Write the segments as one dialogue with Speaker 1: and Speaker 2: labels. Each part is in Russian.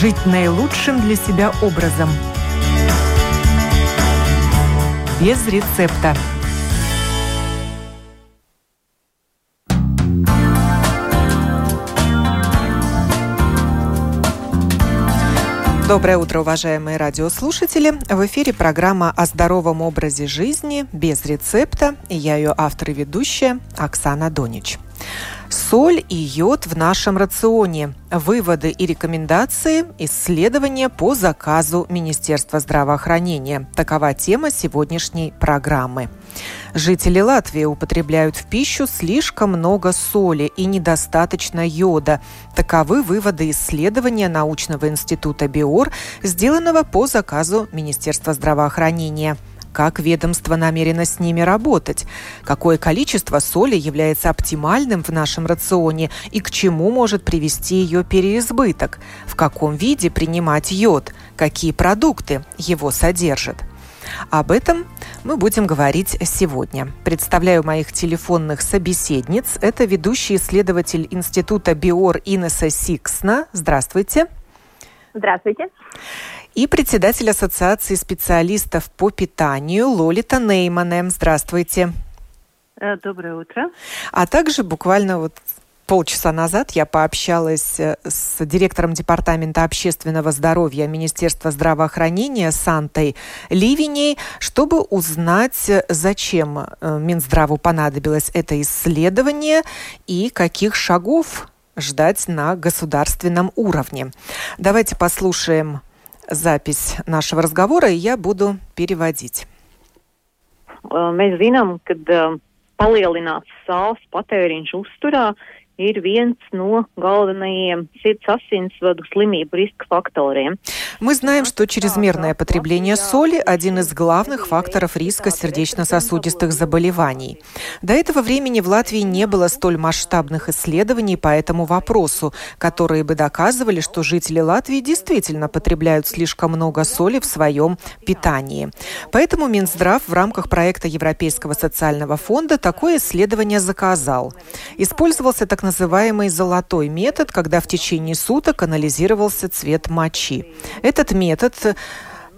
Speaker 1: жить наилучшим для себя образом. Без рецепта. Доброе утро, уважаемые радиослушатели. В эфире программа о здоровом образе жизни без рецепта. И я ее автор и ведущая Оксана Донич. Соль и йод в нашем рационе. Выводы и рекомендации, исследования по заказу Министерства здравоохранения. Такова тема сегодняшней программы. Жители Латвии употребляют в пищу слишком много соли и недостаточно йода. Таковы выводы исследования научного института БИОР, сделанного по заказу Министерства здравоохранения – как ведомство намерено с ними работать, какое количество соли является оптимальным в нашем рационе и к чему может привести ее переизбыток, в каком виде принимать йод, какие продукты его содержат. Об этом мы будем говорить сегодня. Представляю моих телефонных собеседниц. Это ведущий исследователь Института Биор Инесса Сиксна. Здравствуйте.
Speaker 2: Здравствуйте
Speaker 1: и председатель Ассоциации специалистов по питанию Лолита Неймане. Здравствуйте.
Speaker 2: Э, доброе утро.
Speaker 1: А также буквально вот полчаса назад я пообщалась э, с директором Департамента общественного здоровья Министерства здравоохранения Сантой Ливиней, чтобы узнать, зачем э, Минздраву понадобилось это исследование и каких шагов ждать на государственном уровне. Давайте послушаем запись нашего разговора, и я буду переводить.
Speaker 2: Mēs zinām, ka palielināts sāls patēriņš uzturā ir viens no galvenajiem sirds asinsvadu slimību riska faktoriem.
Speaker 1: Мы знаем, что чрезмерное потребление соли – один из главных факторов риска сердечно-сосудистых заболеваний. До этого времени в Латвии не было столь масштабных исследований по этому вопросу, которые бы доказывали, что жители Латвии действительно потребляют слишком много соли в своем питании. Поэтому Минздрав в рамках проекта Европейского социального фонда такое исследование заказал. Использовался так называемый золотой метод, когда в течение суток анализировался цвет мочи. Этот метод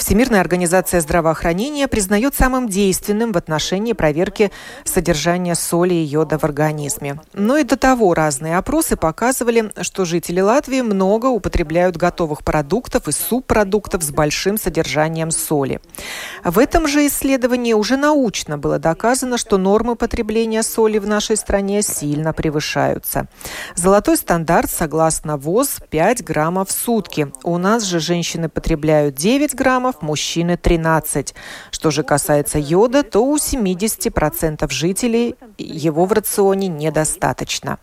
Speaker 1: Всемирная организация здравоохранения признает самым действенным в отношении проверки содержания соли и йода в организме. Но и до того разные опросы показывали, что жители Латвии много употребляют готовых продуктов и субпродуктов с большим содержанием соли. В этом же исследовании уже научно было доказано, что нормы потребления соли в нашей стране сильно превышаются. Золотой стандарт, согласно ВОЗ, 5 граммов в сутки. У нас же женщины потребляют 9 граммов, граммов, мужчины 13. Что же касается йода, то у 70% жителей его в рационе недостаточно.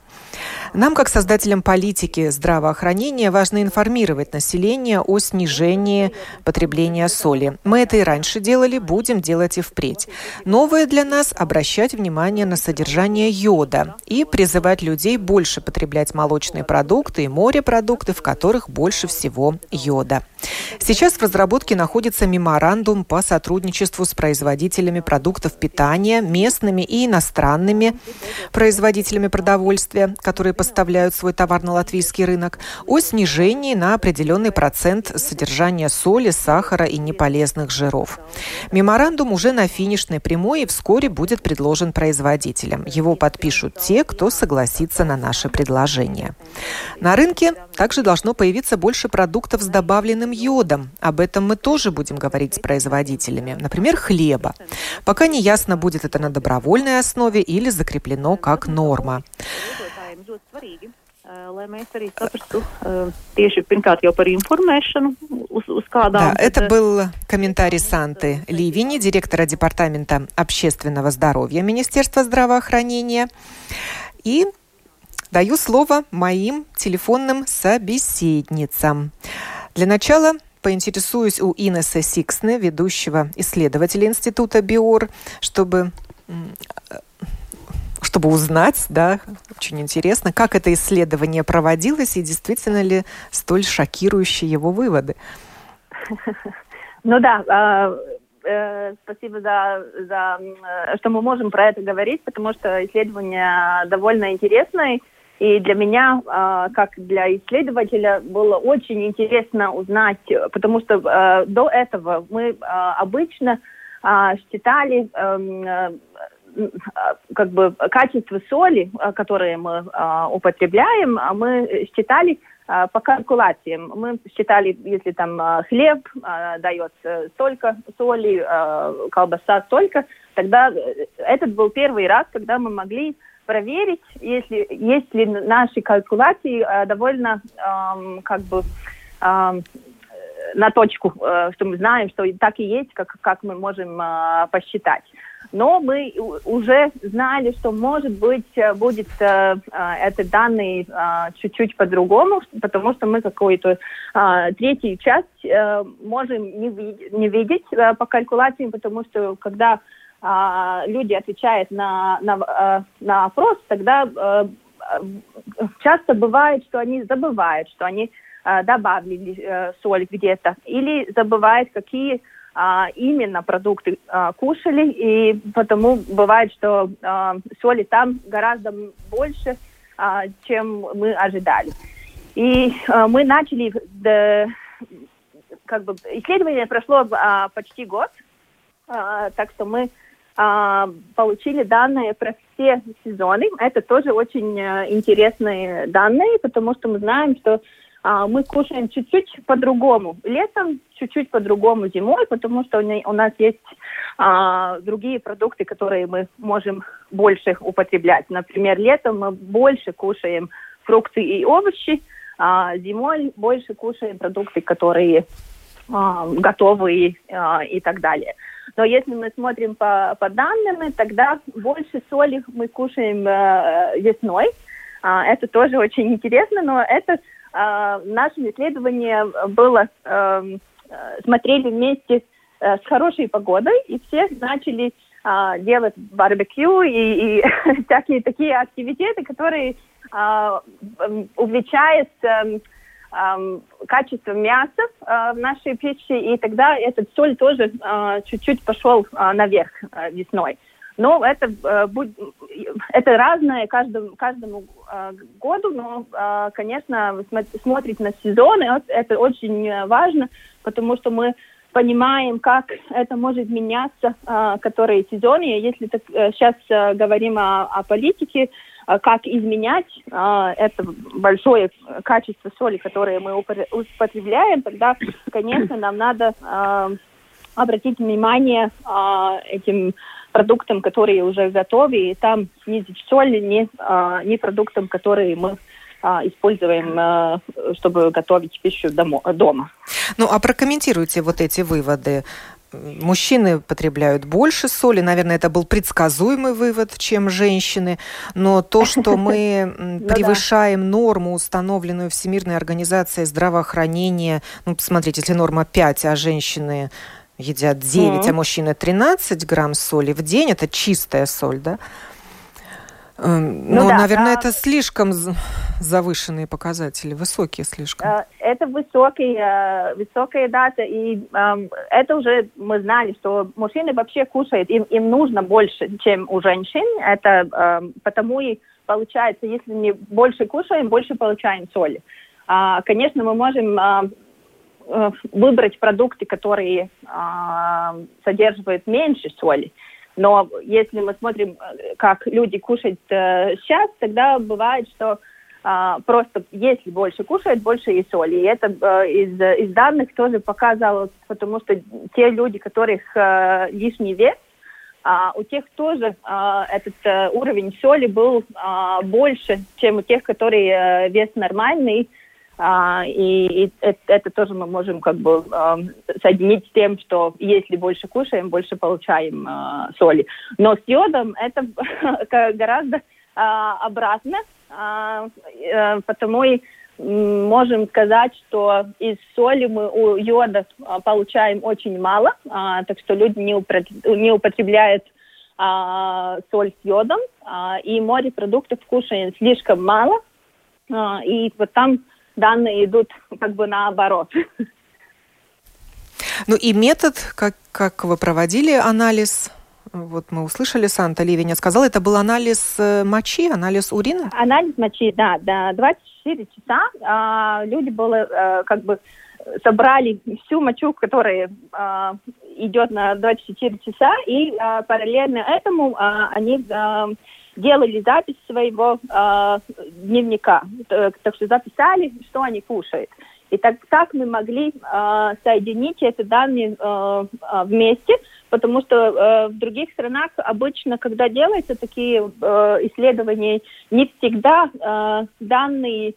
Speaker 1: Нам, как создателям политики здравоохранения, важно информировать население о снижении потребления соли. Мы это и раньше делали, будем делать и впредь. Новое для нас – обращать внимание на содержание йода и призывать людей больше потреблять молочные продукты и морепродукты, в которых больше всего йода. Сейчас в разработке находится меморандум по сотрудничеству с производителями продуктов питания, местными и иностранными производителями продовольствия, которые поставляют свой товар на латвийский рынок, о снижении на определенный процент содержания соли, сахара и неполезных жиров. Меморандум уже на финишной прямой и вскоре будет предложен производителям. Его подпишут те, кто согласится на наше предложение. На рынке также должно появиться больше продуктов с добавленным йодом. Об этом мы тоже будем говорить с производителями. Например, хлеба. Пока не ясно, будет это на добровольной основе или закреплено как норма ļoti svarīgi. lai mēs arī saprastu tieši pirmkārt jau par информēšanu, uz, uz kādām... Да, это был комментарий Санты Ливини, директора Департамента общественного здоровья Министерства здравоохранения. И даю слово моим телефонным собеседницам. Для начала поинтересуюсь у Инесса Сиксны, ведущего исследователя Института БИОР, чтобы чтобы узнать, да, очень интересно, как это исследование проводилось и действительно ли столь шокирующие его выводы.
Speaker 2: Ну да, а, э, спасибо за, за, что мы можем про это говорить, потому что исследование довольно интересное. И для меня, э, как для исследователя, было очень интересно узнать, потому что э, до этого мы э, обычно э, считали э, как бы качество соли, которые мы э, употребляем, мы считали э, по калькуляциям. Мы считали, если там э, хлеб э, дает столько соли, э, колбаса столько, тогда этот был первый раз, когда мы могли проверить, если есть ли наши калькуляции э, довольно э, как бы э, на точку, э, что мы знаем, что так и есть, как, как мы можем э, посчитать. Но мы уже знали, что, может быть, э, будет э, э, этот данные э, чуть-чуть по-другому, потому что мы какую-то э, третью часть э, можем не, видеть, не видеть э, по калькуляциям, потому что когда а, люди отвечают на, на, а, на опрос, тогда а, часто бывает, что они забывают, что они а, добавили а, соль где-то, или забывают, какие а, именно продукты а, кушали, и потому бывает, что а, соли там гораздо больше, чем мы ожидали. И мы начали, как бы, исследование прошло почти год, так что мы получили данные про все сезоны. Это тоже очень а, интересные данные, потому что мы знаем, что а, мы кушаем чуть-чуть по-другому. Летом чуть-чуть по-другому зимой, потому что у нас есть а, другие продукты, которые мы можем больше употреблять. Например, летом мы больше кушаем фрукты и овощи, а зимой больше кушаем продукты, которые а, готовые а, и так далее. Но если мы смотрим по, по данным, тогда больше соли мы кушаем э, весной. А, это тоже очень интересно, но это э, наше исследование было, эм, э, смотрели вместе э, с хорошей погодой, и все начали э, делать барбекю и, и всякие такие активитеты, которые э, увлечают э, э, качество мяса в нашей печи, и тогда этот соль тоже чуть-чуть пошел наверх весной. Но это, это разное каждому, каждому э, году, но, э, конечно, смотреть на сезоны, это очень важно, потому что мы понимаем, как это может меняться, э, которые сезоны. Если так, э, сейчас э, говорим о, о политике, как изменять а, это большое качество соли, которое мы употребляем, тогда, конечно, нам надо а, обратить внимание этим продуктам, которые уже готовы, и там снизить соль не, не продуктам, которые мы используем, чтобы готовить пищу дома.
Speaker 1: Ну, а прокомментируйте вот эти выводы мужчины потребляют больше соли. Наверное, это был предсказуемый вывод, чем женщины. Но то, что мы ну превышаем норму, установленную Всемирной организацией здравоохранения, ну, посмотрите, если норма 5, а женщины едят 9, а мужчины 13 грамм соли в день, это чистая соль, да? Эм, ну, ну да, наверное, а... это слишком завышенные показатели, высокие слишком. Э,
Speaker 2: это высокие, э, высокая дата, и эм, это уже мы знали, что мужчины вообще кушают, им, им нужно больше, чем у женщин. Это эм, потому и получается, если мы больше кушаем, больше получаем соли. А, конечно, мы можем э, выбрать продукты, которые содержат меньше соли. Но если мы смотрим, э, как люди кушают э, сейчас, тогда бывает, что э, просто если больше кушают, больше и соли. И это э, из, из данных тоже показалось, потому что те люди, которых э, лишний вес, а у тех тоже а, этот а, уровень соли был а, больше, чем у тех, которые а, вес нормальный. А, и, это, тоже мы можем как бы а, соединить с тем, что если больше кушаем, больше получаем а, соли. Но с йодом это гораздо обратно, а, потому и можем сказать, что из соли мы у йода получаем очень мало, так что люди не, употребляют соль с йодом, и морепродуктов кушаем слишком мало, и вот там данные идут как бы наоборот.
Speaker 1: Ну и метод, как, как вы проводили анализ вот мы услышали, Санта Ливеня сказал, это был анализ э, мочи, анализ урина?
Speaker 2: Анализ мочи, да, да. 24 часа а, люди были а, как бы собрали всю мочу, которая а, идет на 24 часа, и а, параллельно этому а, они а, делали запись своего а, дневника. Так что записали, что они кушают. И так, так мы могли э, соединить эти данные э, вместе, потому что э, в других странах обычно, когда делаются такие э, исследования, не всегда э, данные э,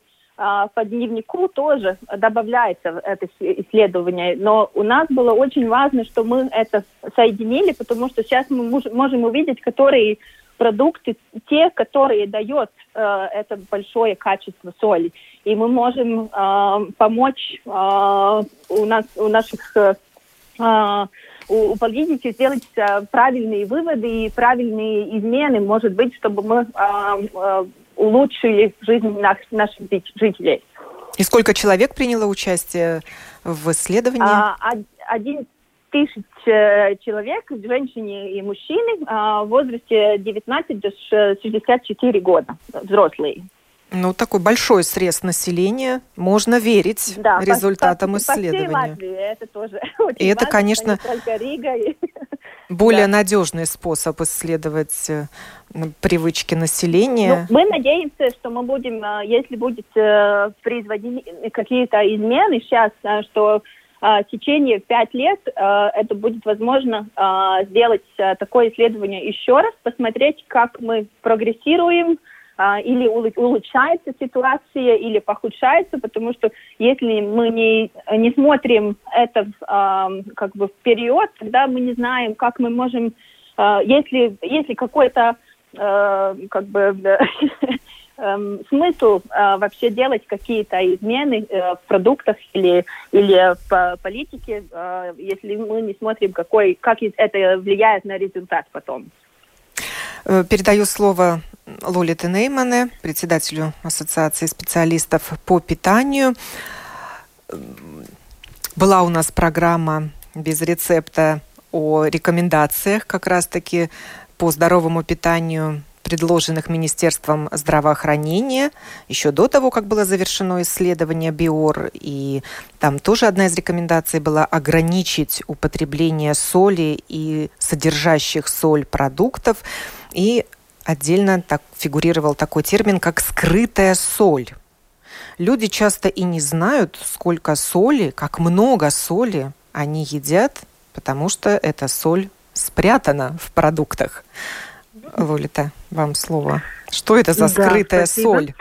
Speaker 2: по дневнику тоже добавляются в это исследование. Но у нас было очень важно, что мы это соединили, потому что сейчас мы можем увидеть, которые продукты, те, которые дают э, это большое качество соли. И мы можем э, помочь э, у, нас, у наших э, э у, у политики сделать э, правильные выводы и правильные измены, может быть, чтобы мы э, э, улучшили жизнь наш, наших жителей.
Speaker 1: И сколько человек приняло участие в исследовании? А,
Speaker 2: один тысяч э, человек, женщины и мужчины а, в возрасте 19 до 64 года, взрослые.
Speaker 1: Ну, такой большой срез населения. Можно верить да, результатам по, по, исследования. По
Speaker 2: Латвии это тоже очень
Speaker 1: И это, конечно,
Speaker 2: Рига.
Speaker 1: более да. надежный способ исследовать э, привычки населения.
Speaker 2: Ну, мы надеемся, что мы будем, э, если будет производить какие-то измены сейчас, что в течение пять лет это будет возможно сделать такое исследование еще раз, посмотреть, как мы прогрессируем, или улучшается ситуация, или похудшается, потому что если мы не, не смотрим это как бы вперед, тогда мы не знаем, как мы можем, если, если какой-то как бы эм, смысл э, вообще делать какие-то измены э, в продуктах или, или в политике, э, если мы не смотрим, какой, как это влияет на результат потом.
Speaker 1: Э, передаю слово Лолите Неймане, председателю Ассоциации специалистов по питанию. Была у нас программа без рецепта о рекомендациях как раз-таки по здоровому питанию предложенных Министерством здравоохранения еще до того, как было завершено исследование БИОР. И там тоже одна из рекомендаций была ограничить употребление соли и содержащих соль продуктов. И отдельно так фигурировал такой термин, как скрытая соль. Люди часто и не знают, сколько соли, как много соли они едят, потому что эта соль спрятана в продуктах. Лолита, вам слово. Что это за скрытая да, соль?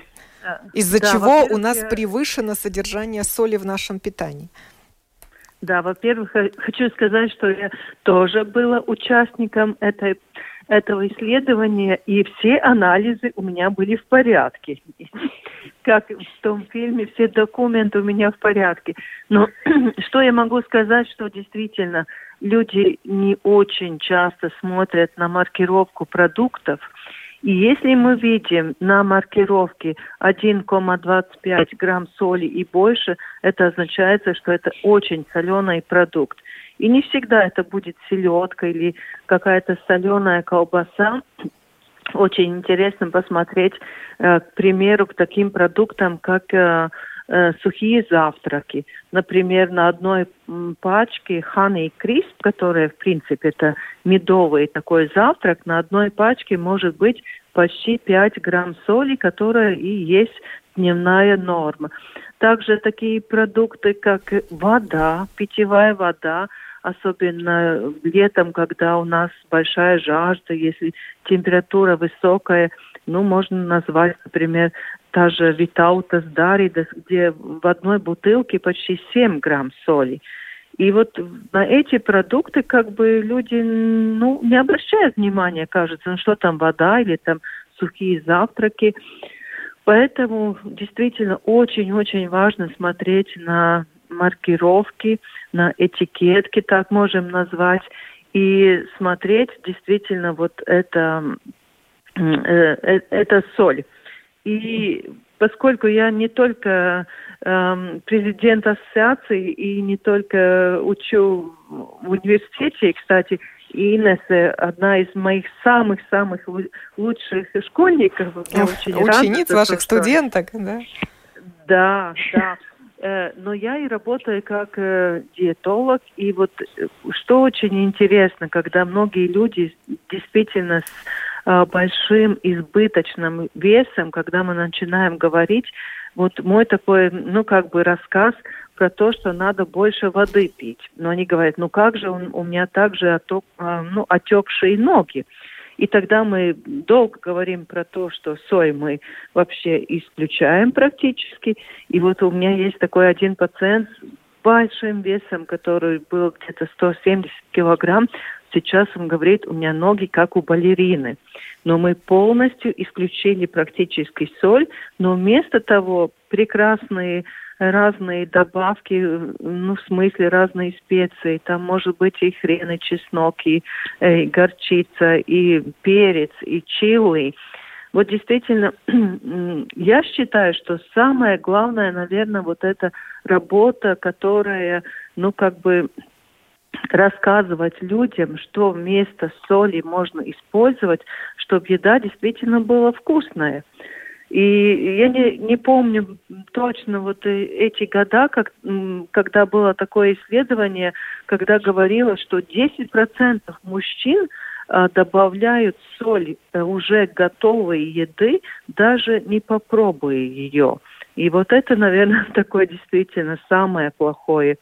Speaker 1: Из-за да, чего у нас превышено содержание соли в нашем питании?
Speaker 3: Да, во-первых, хочу сказать, что я тоже была участником этой, этого исследования, и все анализы у меня были в порядке. Как в том фильме, все документы у меня в порядке. Но что я могу сказать, что действительно люди не очень часто смотрят на маркировку продуктов. И если мы видим на маркировке 1,25 грамм соли и больше, это означает, что это очень соленый продукт. И не всегда это будет селедка или какая-то соленая колбаса. Очень интересно посмотреть, э, к примеру, к таким продуктам, как э, сухие завтраки. Например, на одной пачке Honey Crisp, которая, в принципе, это медовый такой завтрак, на одной пачке может быть почти 5 грамм соли, которая и есть дневная норма. Также такие продукты, как вода, питьевая вода, особенно летом, когда у нас большая жажда, если температура высокая, ну, можно назвать, например, та же Витаутас Даридас, где в одной бутылке почти 7 грамм соли. И вот на эти продукты как бы люди ну, не обращают внимания, кажется, ну что там вода или там сухие завтраки. Поэтому действительно очень-очень важно смотреть на маркировки, на этикетки, так можем назвать, и смотреть действительно вот это, это соль. И поскольку я не только э, президент ассоциации и не только учу в университете, кстати, Инесса, одна из моих самых-самых лучших школьников.
Speaker 1: Я очень Учениц рада, ваших что... студенток, да?
Speaker 3: Да, да. Э, но я и работаю как э, диетолог, и вот э, что очень интересно, когда многие люди действительно с большим избыточным весом, когда мы начинаем говорить, вот мой такой, ну, как бы рассказ про то, что надо больше воды пить. Но они говорят, ну как же у меня также оток, ну, отекшие ноги. И тогда мы долго говорим про то, что сой мы вообще исключаем практически. И вот у меня есть такой один пациент с большим весом, который был где-то 170 килограмм. Сейчас он говорит, у меня ноги как у балерины. Но мы полностью исключили практически соль, но вместо того прекрасные разные добавки, ну, в смысле разные специи. Там может быть и хрен, и чеснок, и, и горчица, и перец, и чили. Вот действительно, я считаю, что самое главное, наверное, вот эта работа, которая, ну, как бы рассказывать людям, что вместо соли можно использовать, чтобы еда действительно была вкусная. И я не, не помню точно вот эти года, как, когда было такое исследование, когда говорило, что 10% мужчин а, добавляют соль э, уже готовой еды, даже не попробуя ее. И вот это, наверное, такое действительно самое плохое,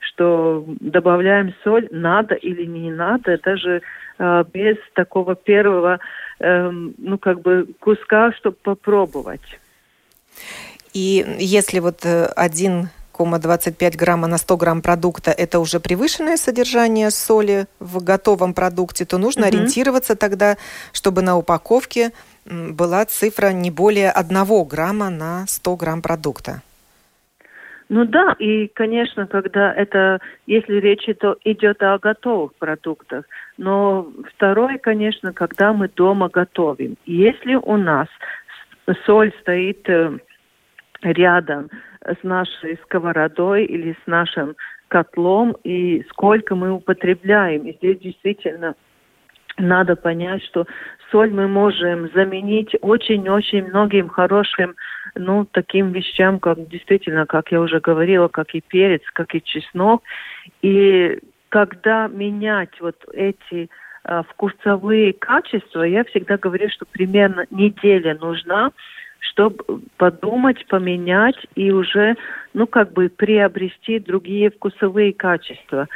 Speaker 3: что добавляем соль, надо или не надо, даже э, без такого первого Эм, ну, как бы куска, чтобы попробовать.
Speaker 1: И если вот 1 э, 25 грамма на 100 грамм продукта – это уже превышенное содержание соли в готовом продукте, то нужно mm-hmm. ориентироваться тогда, чтобы на упаковке была цифра не более 1 грамма на 100 грамм продукта.
Speaker 3: Ну да, и, конечно, когда это, если речь идет о готовых продуктах, но второе, конечно, когда мы дома готовим. Если у нас соль стоит э, рядом с нашей сковородой или с нашим котлом, и сколько мы употребляем. И здесь действительно надо понять, что соль мы можем заменить очень-очень многим хорошим ну, таким вещам, как действительно, как я уже говорила, как и перец, как и чеснок. И когда менять вот эти э, вкусовые качества, я всегда говорю, что примерно неделя нужна, чтобы подумать, поменять и уже, ну, как бы приобрести другие вкусовые качества.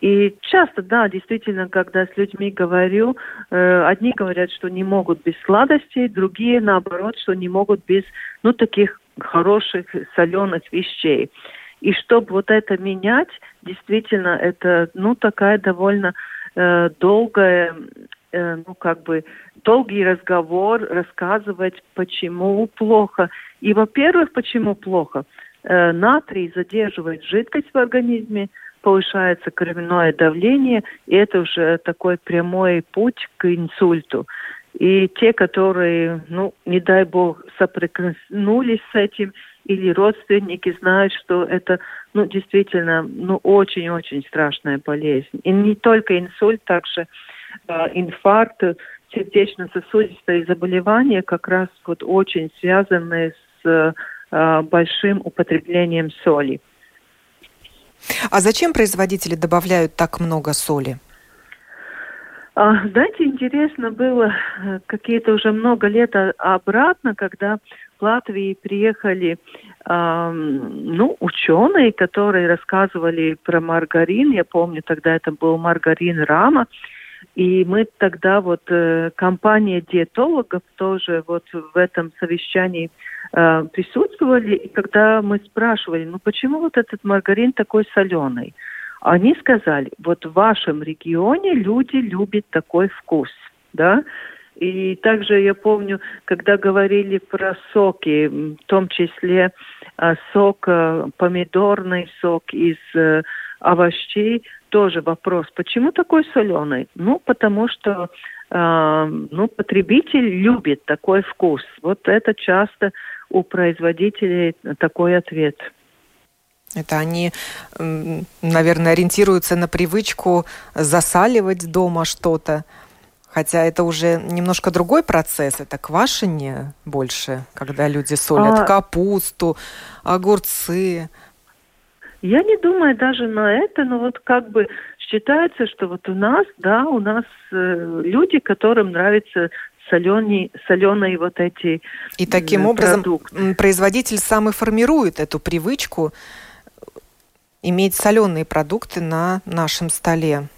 Speaker 3: И часто, да, действительно, когда с людьми говорю, э, одни говорят, что не могут без сладостей, другие, наоборот, что не могут без, ну, таких хороших соленых вещей. И чтобы вот это менять, действительно, это, ну, такая довольно э, долгая, э, ну, как бы, долгий разговор, рассказывать, почему плохо. И, во-первых, почему плохо? Э, натрий задерживает жидкость в организме, повышается кровяное давление, и это уже такой прямой путь к инсульту. И те, которые, ну, не дай бог, соприкоснулись с этим, или родственники знают, что это, ну, действительно, ну, очень-очень страшная болезнь. И не только инсульт, также э, инфаркт, сердечно-сосудистые заболевания как раз вот очень связаны с э, большим употреблением соли.
Speaker 1: А зачем производители добавляют так много соли?
Speaker 3: А, знаете, интересно было э, какие-то уже много лет обратно, когда в Латвии приехали э, ну, ученые, которые рассказывали про маргарин. Я помню, тогда это был маргарин Рама. И мы тогда вот э, компания диетологов тоже вот в этом совещании э, присутствовали. И когда мы спрашивали, ну почему вот этот маргарин такой соленый? Они сказали, вот в вашем регионе люди любят такой вкус, да, и также я помню, когда говорили про соки, в том числе э, сок, э, помидорный сок из овощей, тоже вопрос, почему такой соленый? Ну, потому что э, ну, потребитель любит такой вкус. Вот это часто у производителей такой ответ.
Speaker 1: Это они, наверное, ориентируются на привычку засаливать дома что-то. Хотя это уже немножко другой процесс, это квашение больше, когда люди солят а... капусту, огурцы.
Speaker 3: Я не думаю даже на это, но вот как бы считается, что вот у нас, да, у нас э, люди, которым нравится соленые, соленые вот эти
Speaker 1: И таким э, образом продукты. производитель сам и формирует эту привычку иметь соленые продукты на нашем столе.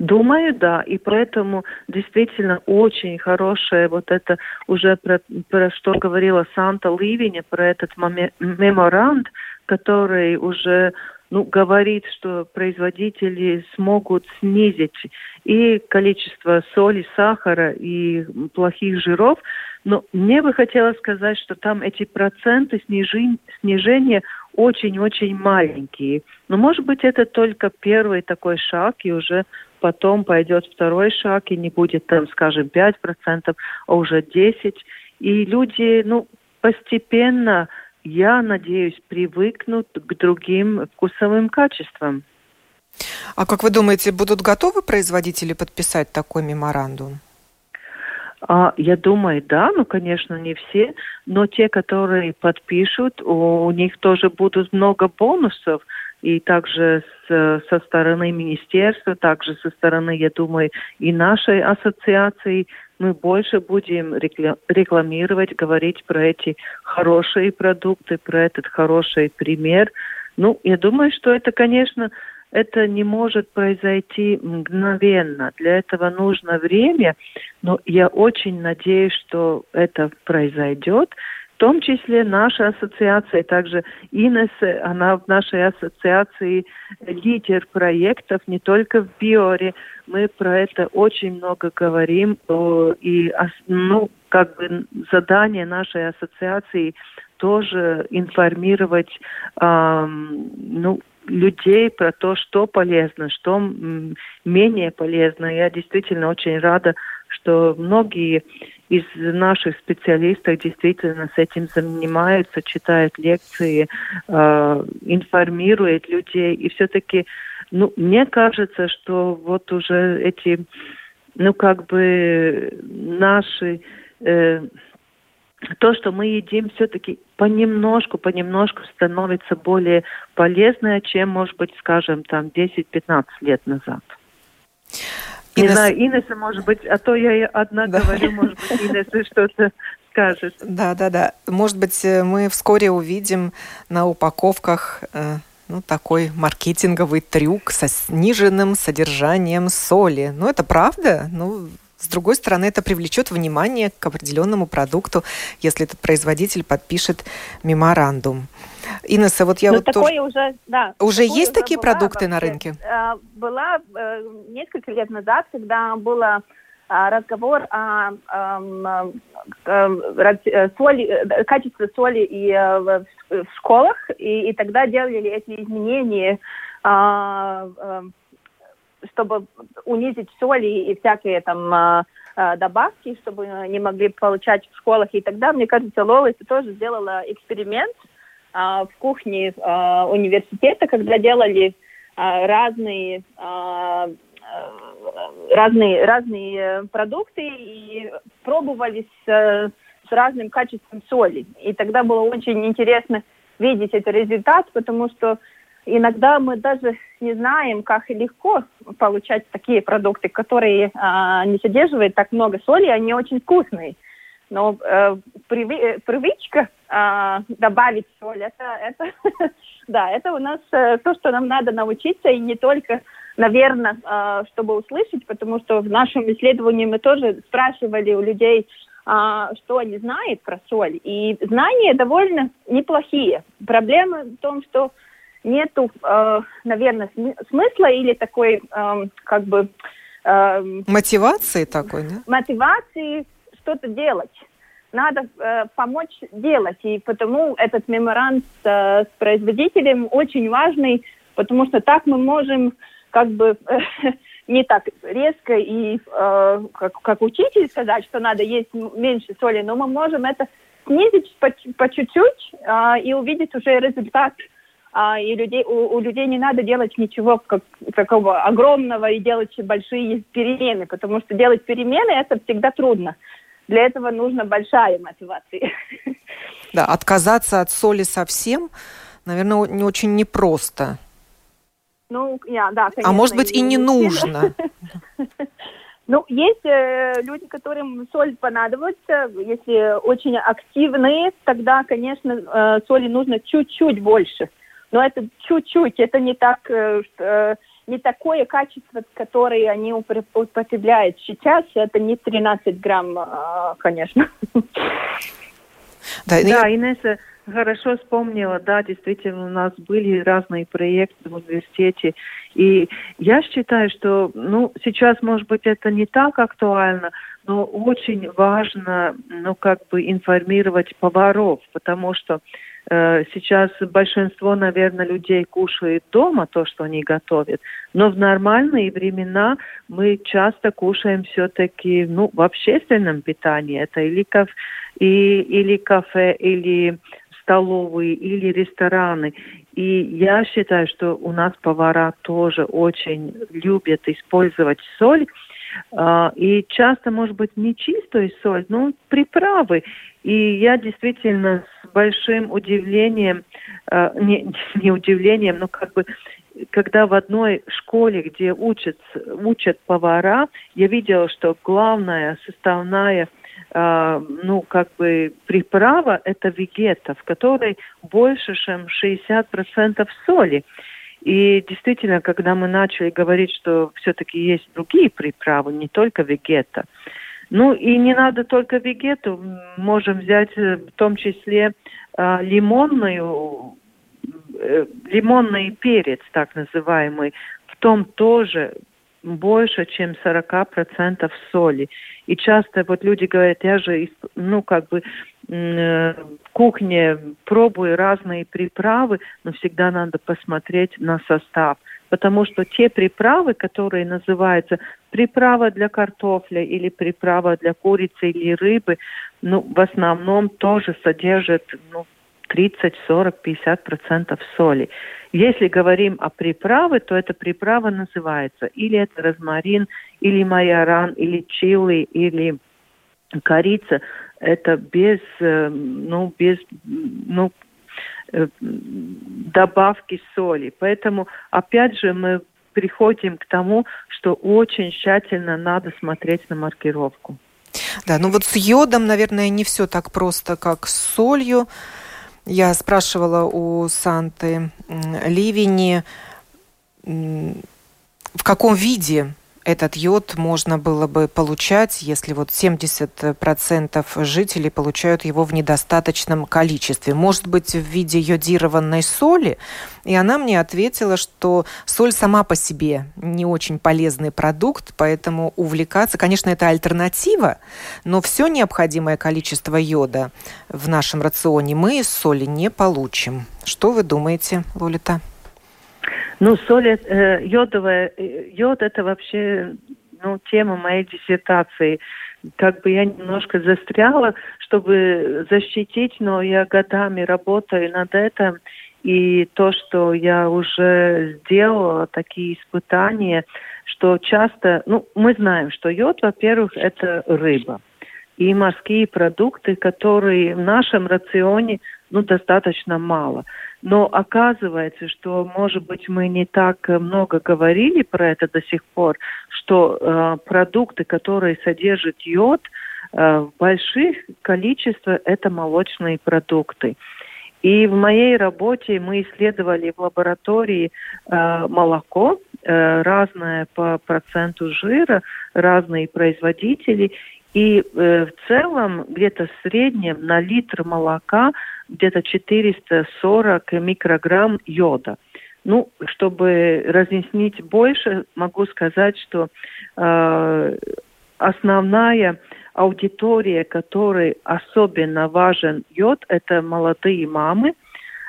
Speaker 3: Думаю, да, и поэтому действительно очень хорошее вот это уже про, про что говорила Санта Ливине, про этот меморанд, который уже ну, говорит, что производители смогут снизить и количество соли, сахара и плохих жиров. Но мне бы хотелось сказать, что там эти проценты снижи, снижения очень-очень маленькие. Но, может быть, это только первый такой шаг, и уже потом пойдет второй шаг, и не будет там, скажем, 5%, а уже 10%. И люди, ну, постепенно, я надеюсь, привыкнут к другим вкусовым качествам.
Speaker 1: А как вы думаете, будут готовы производители подписать такой меморандум?
Speaker 3: А, я думаю, да, ну, конечно, не все, но те, которые подпишут, у, у них тоже будут много бонусов, и также с, со стороны министерства, также со стороны, я думаю, и нашей ассоциации мы больше будем рекламировать, говорить про эти хорошие продукты, про этот хороший пример. Ну, я думаю, что это, конечно, это не может произойти мгновенно. Для этого нужно время, но я очень надеюсь, что это произойдет. В том числе наша ассоциация, также Инес, она в нашей ассоциации лидер проектов не только в Биоре. Мы про это очень много говорим. И, ну, как бы задание нашей ассоциации тоже информировать, эм, ну, людей про то, что полезно, что менее полезно. Я действительно очень рада, что многие из наших специалистов действительно с этим занимаются, читают лекции, э, информируют людей. И все-таки, ну, мне кажется, что вот уже эти, ну, как бы наши э, то, что мы едим, все-таки понемножку, понемножку становится более полезное, чем, может быть, скажем, там 10-15 лет назад. Не знаю, Инесса, может быть, а то я одна да. говорю, может быть, Инесса что-то скажет.
Speaker 1: Да, да, да. Может быть, э, мы вскоре увидим на упаковках э, ну, такой маркетинговый трюк со сниженным содержанием соли. Ну, это правда? Ну, с другой стороны, это привлечет внимание к определенному продукту, если этот производитель подпишет меморандум. Инесса, вот я
Speaker 2: ну,
Speaker 1: вот
Speaker 2: такое тоже... уже, да.
Speaker 1: Уже есть уже такие продукты вообще. на рынке?
Speaker 2: Э, была э, несколько лет назад, когда было э, разговор о, о, о соли, качестве соли и в, в школах, и, и тогда делали эти изменения, чтобы унизить соли и всякие там добавки, чтобы не могли получать в школах. И тогда, мне кажется, Лола тоже сделала эксперимент – а, в кухне а, университета, когда делали а, разные разные разные продукты и пробовали с, с разным качеством соли. И тогда было очень интересно видеть этот результат, потому что иногда мы даже не знаем, как легко получать такие продукты, которые а, не содержат так много соли, они очень вкусные. Но э, приви, э, привычка э, добавить соль, это, это да, это у нас э, то, что нам надо научиться, и не только, наверное, э, чтобы услышать, потому что в нашем исследовании мы тоже спрашивали у людей, э, что они знают про соль, и знания довольно неплохие. Проблема в том, что нету, э, наверное, смысла или такой, э, как бы...
Speaker 1: Э, мотивации такой, да?
Speaker 2: Мотивации что-то делать. Надо э, помочь делать. И потому этот меморанд э, с производителем очень важный, потому что так мы можем как бы э, не так резко и э, как, как учитель сказать, что надо есть меньше соли, но мы можем это снизить по, по чуть-чуть э, и увидеть уже результат а, и людей, у, у людей не надо делать ничего как, такого огромного и делать большие перемены, потому что делать перемены это всегда трудно. Для этого нужна большая мотивация.
Speaker 1: Да, отказаться от соли совсем, наверное, не очень непросто.
Speaker 2: Ну, я, да, конечно.
Speaker 1: А может быть и не нужно.
Speaker 2: Ну, есть э, люди, которым соль понадобится. Если очень активные, тогда, конечно, э, соли нужно чуть-чуть больше. Но это чуть-чуть, это не так, э, э, не такое качество, которое они употребляют сейчас. Это не 13 грамм, э, конечно.
Speaker 3: Да, да Инесса, хорошо вспомнила, да, действительно, у нас были разные проекты в университете, и я считаю, что, ну, сейчас, может быть, это не так актуально, но очень важно, ну, как бы информировать поваров, потому что сейчас большинство, наверное, людей кушает дома то, что они готовят, но в нормальные времена мы часто кушаем все-таки, ну, в общественном питании, это или, кафе, и, или кафе, или столовые или рестораны. И я считаю, что у нас повара тоже очень любят использовать соль. Uh, и часто, может быть, не чистую соль, но приправы. И я действительно с большим удивлением, uh, не, не удивлением, но как бы когда в одной школе, где учат, учат повара, я видела, что главная составная э, ну, как бы приправа – это вегета, в которой больше, чем 60% соли. И действительно, когда мы начали говорить, что все-таки есть другие приправы, не только вегета, ну и не надо только вегету, можем взять э, в том числе э, лимонную, э, лимонный перец, так называемый, в том тоже больше, чем 40% соли. И часто вот люди говорят, я же, ну, как бы э, в кухне пробую разные приправы, но всегда надо посмотреть на состав. Потому что те приправы, которые называются приправа для картофеля или приправа для курицы или рыбы, ну, в основном тоже содержат ну, 30, 40, 50 процентов соли. Если говорим о приправе, то эта приправа называется или это розмарин, или майоран, или чили, или корица. Это без, э, ну, без, ну, э, добавки соли. Поэтому, опять же, мы приходим к тому, что очень тщательно надо смотреть на маркировку.
Speaker 1: Да, ну вот с йодом, наверное, не все так просто, как с солью. Я спрашивала у Санты Ливини, в каком виде этот йод можно было бы получать, если вот 70% жителей получают его в недостаточном количестве. Может быть, в виде йодированной соли? И она мне ответила, что соль сама по себе не очень полезный продукт, поэтому увлекаться, конечно, это альтернатива, но все необходимое количество йода в нашем рационе мы из соли не получим. Что вы думаете, Лолита?
Speaker 3: Ну, соль, э, йодовая, э, йод это вообще ну, тема моей диссертации. Как бы я немножко застряла, чтобы защитить, но я годами работаю над этим. И то, что я уже сделала, такие испытания, что часто, ну, мы знаем, что йод, во-первых, это рыба и морские продукты, которые в нашем рационе ну, достаточно мало. Но оказывается, что, может быть, мы не так много говорили про это до сих пор, что э, продукты, которые содержат йод, э, в больших количествах это молочные продукты. И в моей работе мы исследовали в лаборатории э, молоко, э, разное по проценту жира, разные производители, и э, в целом где-то в среднем на литр молока где-то 440 микрограмм йода. Ну, чтобы разъяснить больше, могу сказать, что э, основная аудитория, которой особенно важен йод, это молодые мамы,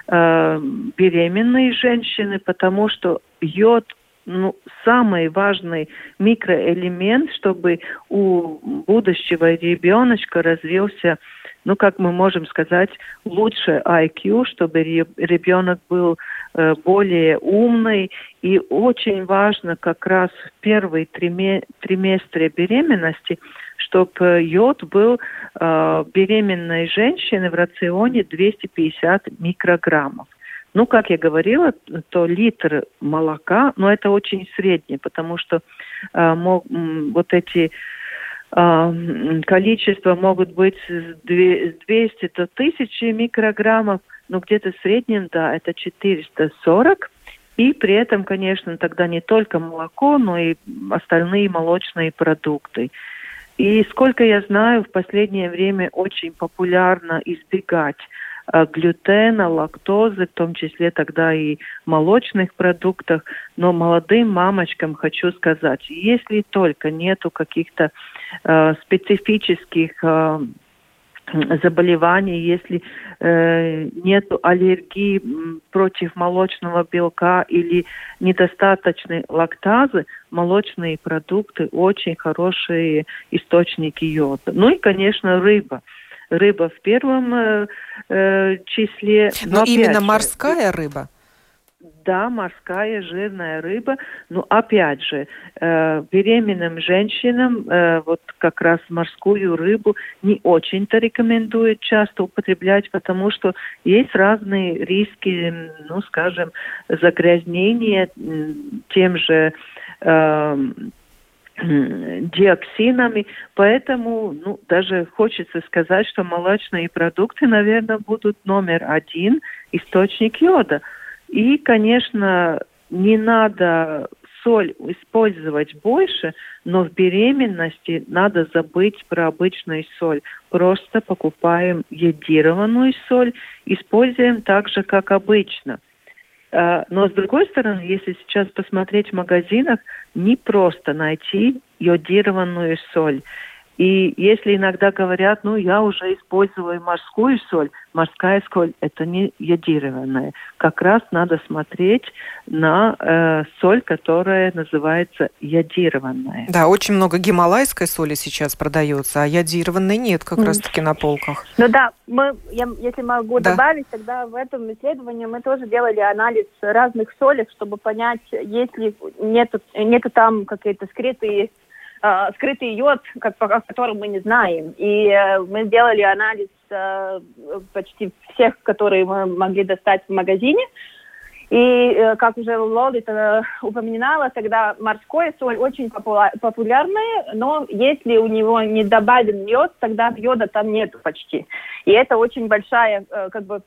Speaker 3: э, беременные женщины, потому что йод ну, самый важный микроэлемент, чтобы у будущего ребеночка развился ну, как мы можем сказать, лучше IQ, чтобы ребенок был э, более умный. И очень важно как раз в первые триместре беременности, чтобы йод был э, беременной женщины в рационе 250 микрограммов. Ну, как я говорила, то литр молока, но это очень среднее, потому что э, мог, вот эти э, количества могут быть 200 до 1000 микрограммов, но где-то в среднем, да, это 440. И при этом, конечно, тогда не только молоко, но и остальные молочные продукты. И сколько я знаю, в последнее время очень популярно избегать глютена, лактозы, в том числе тогда и молочных продуктах. Но молодым мамочкам хочу сказать, если только нету каких-то э, специфических э, заболеваний, если э, нет аллергии против молочного белка или недостаточной лактазы, молочные продукты очень хорошие источники йода. Ну и, конечно, рыба рыба в первом э, э числе.
Speaker 1: Но, но именно же, морская рыба?
Speaker 3: Да, морская жирная рыба. Но опять же, э, беременным женщинам э, вот как раз морскую рыбу не очень-то рекомендуют часто употреблять, потому что есть разные риски, ну, скажем, загрязнения тем же э, диоксинами, поэтому ну, даже хочется сказать, что молочные продукты, наверное, будут номер один источник йода. И, конечно, не надо соль использовать больше, но в беременности надо забыть про обычную соль. Просто покупаем йодированную соль, используем так же, как обычно. А, но с другой стороны, если сейчас посмотреть в магазинах, не просто найти йодированную соль. И если иногда говорят, ну, я уже использую морскую соль, морская соль – это не йодированная. Как раз надо смотреть на э, соль, которая называется йодированная.
Speaker 1: Да, очень много гималайской соли сейчас продается, а йодированной нет как mm. раз-таки на полках.
Speaker 2: Ну да, мы, я, если могу да. добавить, тогда в этом исследовании мы тоже делали анализ разных солей, чтобы понять, если нету, нету там какие-то скрытые э, скрытый йод, как, о котором мы не знаем. И э, мы сделали анализ э, почти всех, которые мы могли достать в магазине. И, э, как уже Лолита упоминала, тогда морская соль очень популярная, но если у него не добавлен йод, тогда йода там нету почти. И это очень большая э, как бы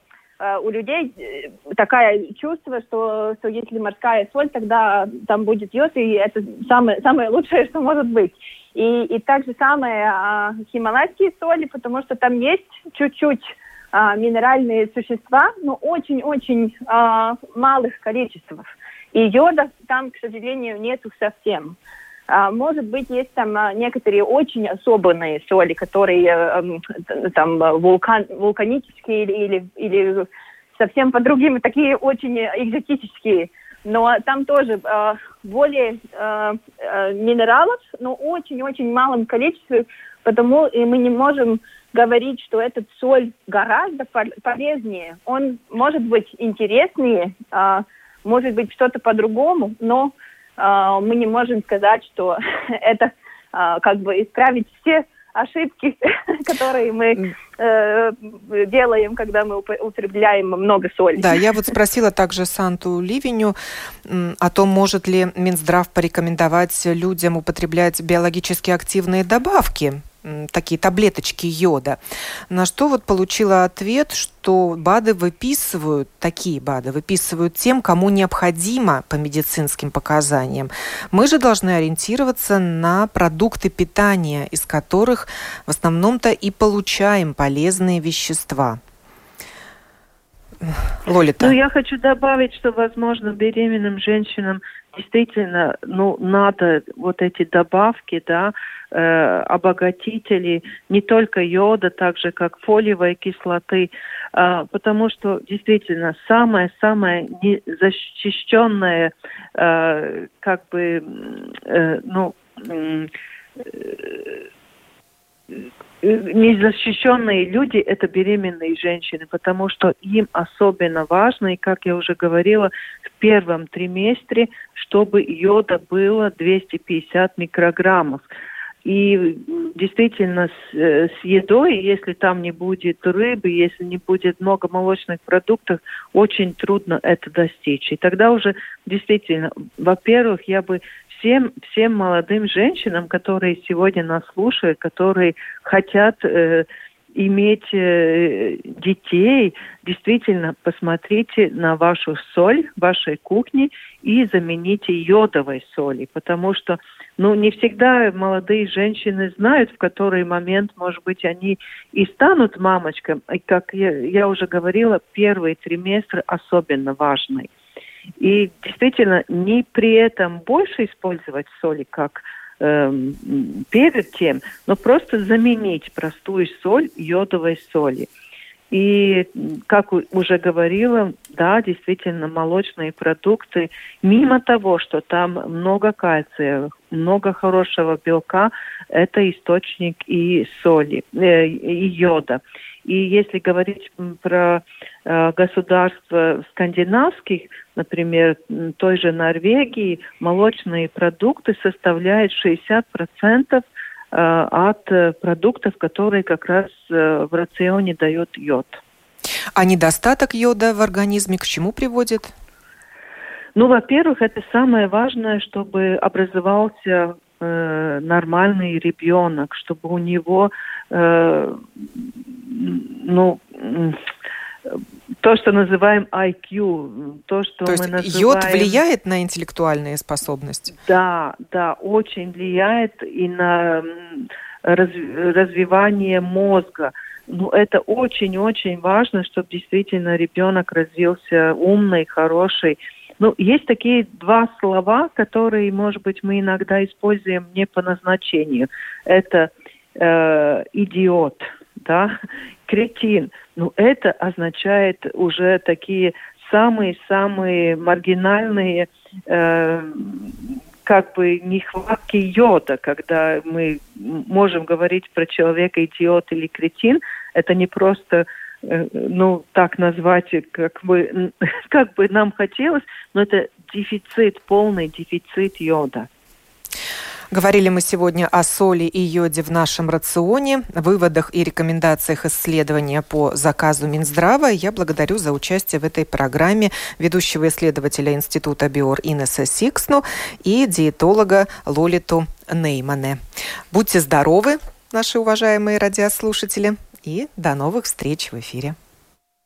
Speaker 2: у людей э, такое чувство, что, что если морская соль, тогда там будет йод, и это самое, самое лучшее, что может быть. И, и так же самое а, хималайские соли, потому что там есть чуть-чуть а, минеральные существа, но очень-очень а, малых количествах. И йода там, к сожалению, нету совсем. А, может быть, есть там а, некоторые очень особенные соли, которые э, там вулкан, вулканические или, или, совсем по другим, такие очень экзотические. Но там тоже э, более э, э, минералов, но очень-очень малом количестве, потому и мы не можем говорить, что этот соль гораздо полезнее. Он может быть интереснее, э, может быть что-то по-другому, но а, мы не можем сказать, что это а, как бы исправить все ошибки, которые мы э, делаем, когда мы употребляем много соли.
Speaker 1: Да, я вот спросила также Санту Ливеню о том, может ли Минздрав порекомендовать людям употреблять биологически активные добавки такие таблеточки йода. На что вот получила ответ, что БАДы выписывают, такие БАДы выписывают тем, кому необходимо по медицинским показаниям. Мы же должны ориентироваться на продукты питания, из которых в основном-то и получаем полезные вещества.
Speaker 3: Лолита. Ну, я хочу добавить, что, возможно, беременным женщинам действительно, ну, надо вот эти добавки, да, э, обогатители, не только йода, так же, как фолиевой кислоты, э, потому что действительно самое-самое незащищенное, э, как бы, э, ну, э, незащищенные люди – это беременные женщины, потому что им особенно важно, и, как я уже говорила, в первом триместре, чтобы йода было 250 микрограммов. И действительно с, э, с едой, если там не будет рыбы, если не будет много молочных продуктов, очень трудно это достичь. И тогда уже действительно, во-первых, я бы всем, всем молодым женщинам, которые сегодня нас слушают, которые хотят э, иметь э, детей, действительно посмотрите на вашу соль вашей кухни и замените йодовой соли, потому что ну, не всегда молодые женщины знают, в который момент, может быть, они и станут мамочками. И, как я, я уже говорила, первый триместр особенно важный. И действительно, не при этом больше использовать соли, как э, перед тем, но просто заменить простую соль йодовой соли. И, как уже говорила, да, действительно, молочные продукты, мимо того, что там много кальция, много хорошего белка, это источник и соли, э, и йода. И если говорить про э, государства скандинавских, например, той же Норвегии, молочные продукты составляют 60% э, от э, продуктов, которые как раз э, в рационе дают йод.
Speaker 1: А недостаток йода в организме к чему приводит?
Speaker 3: Ну, во-первых, это самое важное, чтобы образовался э, нормальный ребенок, чтобы у него э, ну, то, что называем IQ, то, что
Speaker 1: то
Speaker 3: мы
Speaker 1: есть
Speaker 3: называем...
Speaker 1: йод влияет на интеллектуальные способности?
Speaker 3: Да, да, очень влияет и на раз, развивание мозга. Ну, это очень-очень важно, чтобы действительно ребенок развился умный, хороший. Ну, есть такие два слова, которые, может быть, мы иногда используем не по назначению. Это э, идиот, да, кретин. Ну, это означает уже такие самые-самые маргинальные э, как бы нехватки йода, когда мы можем говорить про человека идиот или кретин, это не просто э, ну, так назвать, как бы, как бы нам хотелось, но это дефицит, полный дефицит йода.
Speaker 1: Говорили мы сегодня о соли и йоде в нашем рационе, выводах и рекомендациях исследования по заказу Минздрава. Я благодарю за участие в этой программе ведущего исследователя Института Биор Инесса Сиксну и диетолога Лолиту Неймане. Будьте здоровы, наши уважаемые радиослушатели, и до новых встреч в эфире.